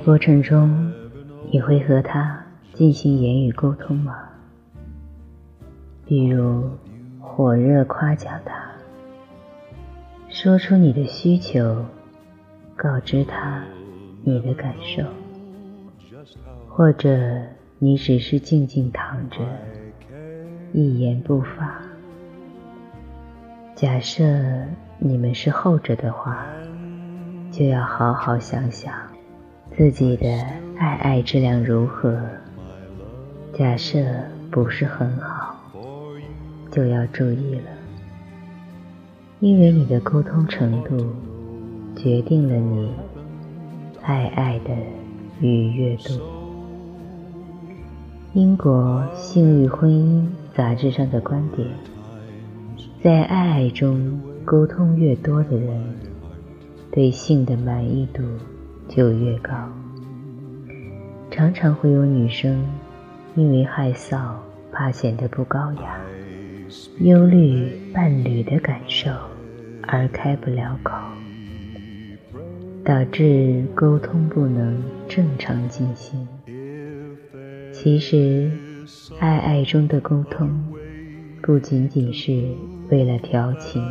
过程中，你会和他进行言语沟通吗？比如，火热夸奖他，说出你的需求，告知他你的感受，或者你只是静静躺着，一言不发。假设你们是后者的话，就要好好想想自己的爱爱质量如何。假设不是很好。就要注意了，因为你的沟通程度决定了你爱爱的愉悦度。英国性欲婚姻杂志上的观点，在爱爱中沟通越多的人，对性的满意度就越高。常常会有女生因为害臊，怕显得不高雅。忧虑伴侣的感受而开不了口，导致沟通不能正常进行。其实，爱爱中的沟通不仅仅是为了调情，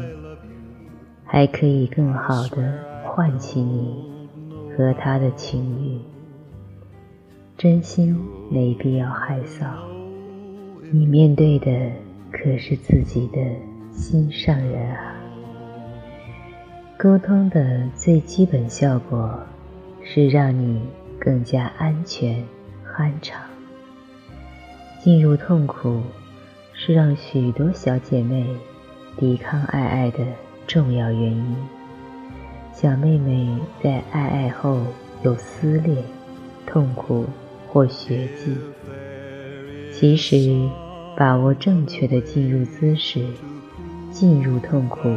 还可以更好的唤起你和他的情欲。真心没必要害臊，你面对的。可是自己的心上人啊！沟通的最基本效果是让你更加安全、酣畅。进入痛苦是让许多小姐妹抵抗爱爱的重要原因。小妹妹在爱爱后有撕裂、痛苦或血迹，其实。把握正确的进入姿势，进入痛苦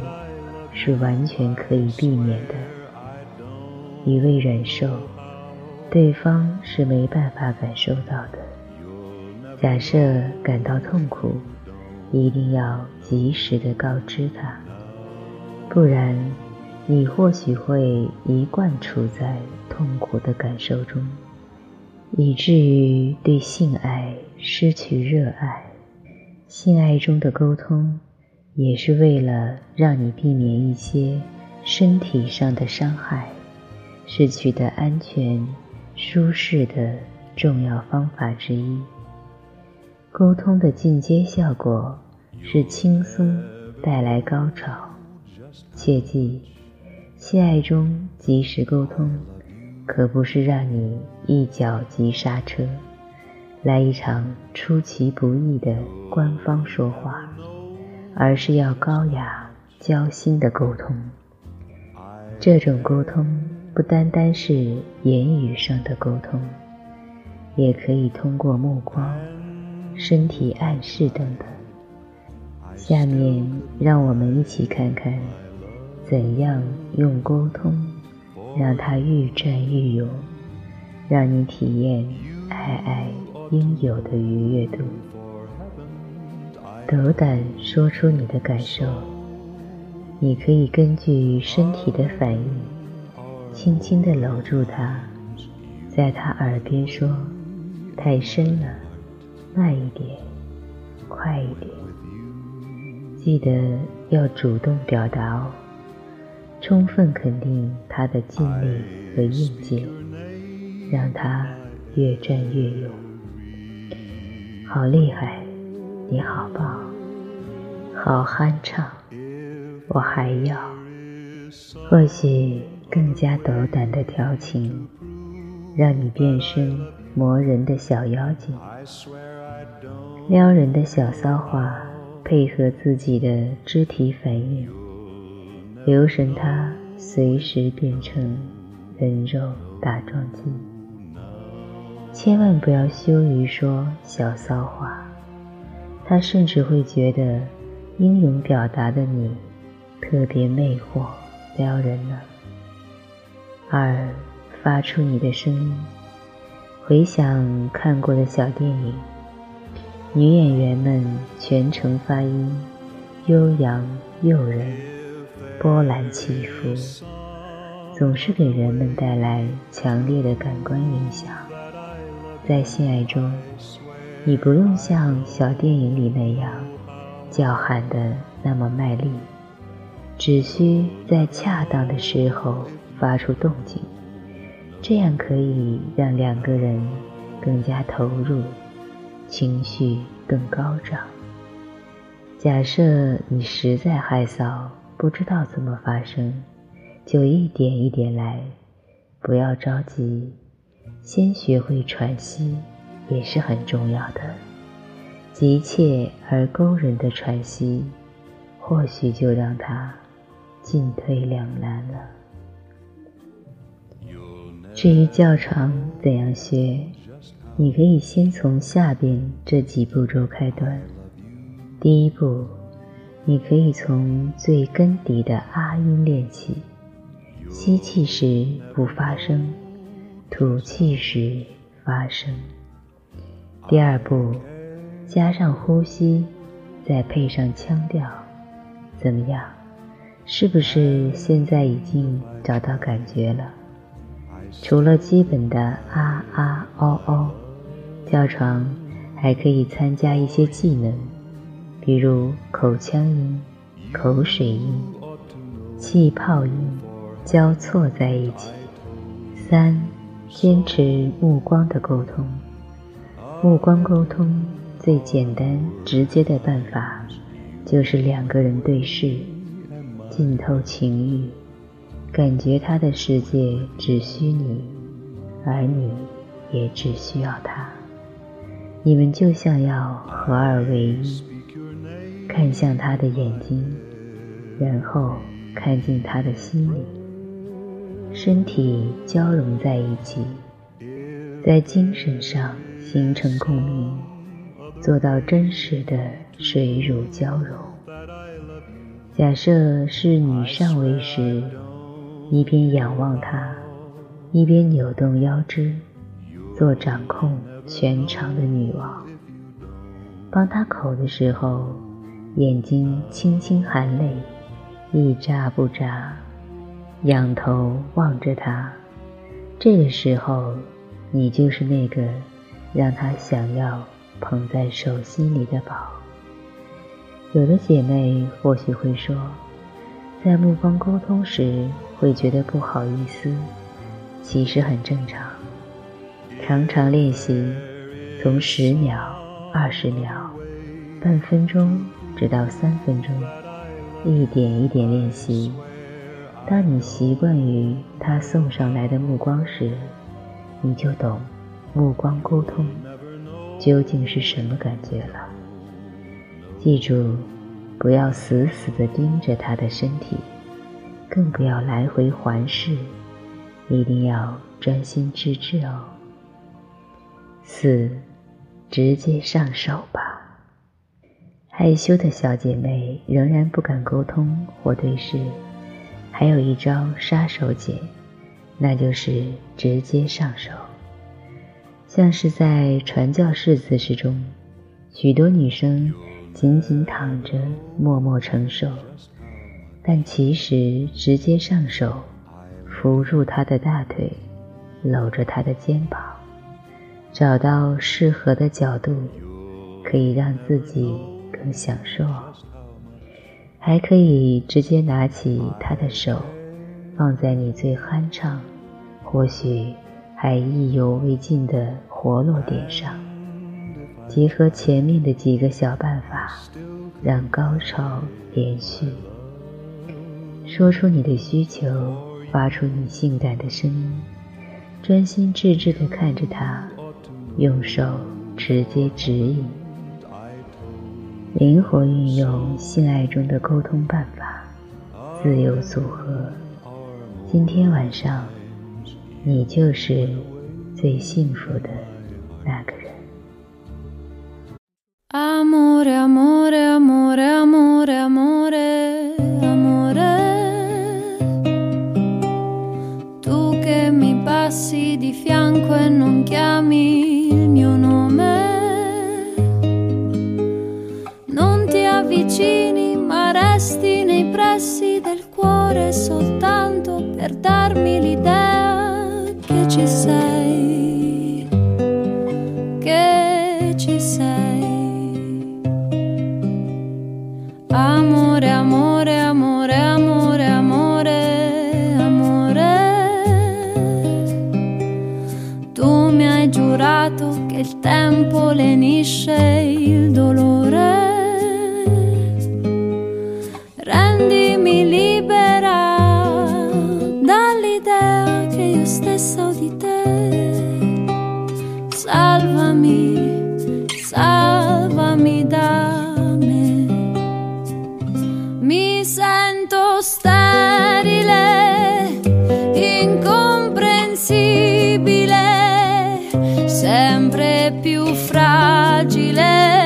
是完全可以避免的。一味忍受，对方是没办法感受到的。假设感到痛苦，一定要及时的告知他，不然你或许会一贯处在痛苦的感受中，以至于对性爱失去热爱。性爱中的沟通，也是为了让你避免一些身体上的伤害，是取得安全、舒适的重要方法之一。沟通的进阶效果是轻松带来高潮。切记，性爱中及时沟通，可不是让你一脚急刹车。来一场出其不意的官方说话，而是要高雅交心的沟通。这种沟通不单单是言语上的沟通，也可以通过目光、身体暗示等等。下面让我们一起看看，怎样用沟通让它愈战愈勇，让你体验爱爱。应有的愉悦度，斗胆说出你的感受。你可以根据身体的反应，轻轻地搂住他，在他耳边说：“太深了，慢一点，快一点。”记得要主动表达哦，充分肯定他的尽力和应劲，让他越战越勇。好厉害，你好棒，好酣畅，我还要，或许更加斗胆的调情，让你变身磨人的小妖精，撩人的小骚话，配合自己的肢体反应，留神他随时变成人肉打桩机。千万不要羞于说小骚话，他甚至会觉得英勇表达的你特别魅惑撩人呢。二，发出你的声音，回想看过的小电影，女演员们全程发音悠扬诱人，波澜起伏，总是给人们带来强烈的感官影响。在性爱中，你不用像小电影里那样叫喊的那么卖力，只需在恰当的时候发出动静，这样可以让两个人更加投入，情绪更高涨。假设你实在害臊，不知道怎么发生，就一点一点来，不要着急，先学会喘息也是很重要的。急切而勾人的喘息，或许就让他进退两难了。至于较长怎样学，你可以先从下边这几步骤开端。第一步，你可以从最根底的啊音练起，吸气时不发声，吐气时发声。第二步，加上呼吸，再配上腔调，怎么样？是不是现在已经找到感觉了？除了基本的啊啊哦哦，较长还可以参加一些技能。比如口腔音、口水音、气泡音交错在一起。三、坚持目光的沟通。目光沟通最简单直接的办法，就是两个人对视，浸透情欲，感觉他的世界只需你，而你也只需要他。你们就像要合二为一。看向他的眼睛，然后看进他的心里，身体交融在一起，在精神上形成共鸣，做到真实的水乳交融。假设是你上位时，一边仰望他，一边扭动腰肢，做掌控全场的女王。帮他口的时候。眼睛轻轻含泪，一眨不眨，仰头望着他。这个时候，你就是那个让他想要捧在手心里的宝。有的姐妹或许会说，在目光沟通时会觉得不好意思，其实很正常。常常练习，从十秒、二十秒、半分钟。直到三分钟，一点一点练习。当你习惯于他送上来的目光时，你就懂目光沟通究竟是什么感觉了。记住，不要死死地盯着他的身体，更不要来回环视，一定要专心致志哦。四，直接上手吧。害羞的小姐妹仍然不敢沟通或对视，还有一招杀手锏，那就是直接上手。像是在传教士姿势中，许多女生仅仅躺着默默承受，但其实直接上手，扶住她的大腿，搂着她的肩膀，找到适合的角度，可以让自己。更享受，还可以直接拿起他的手，放在你最酣畅，或许还意犹未尽的活络点上。结合前面的几个小办法，让高潮连续。说出你的需求，发出你性感的声音，专心致志地看着他，用手直接指引。灵活运用性爱中的沟通办法，自由组合。今天晚上，你就是最幸福的那个人。Sei, amore, amore, amore, amore, amore. Tu mi hai giurato che il tempo lenisce il dolore. Sento sterile, incomprensibile, sempre più fragile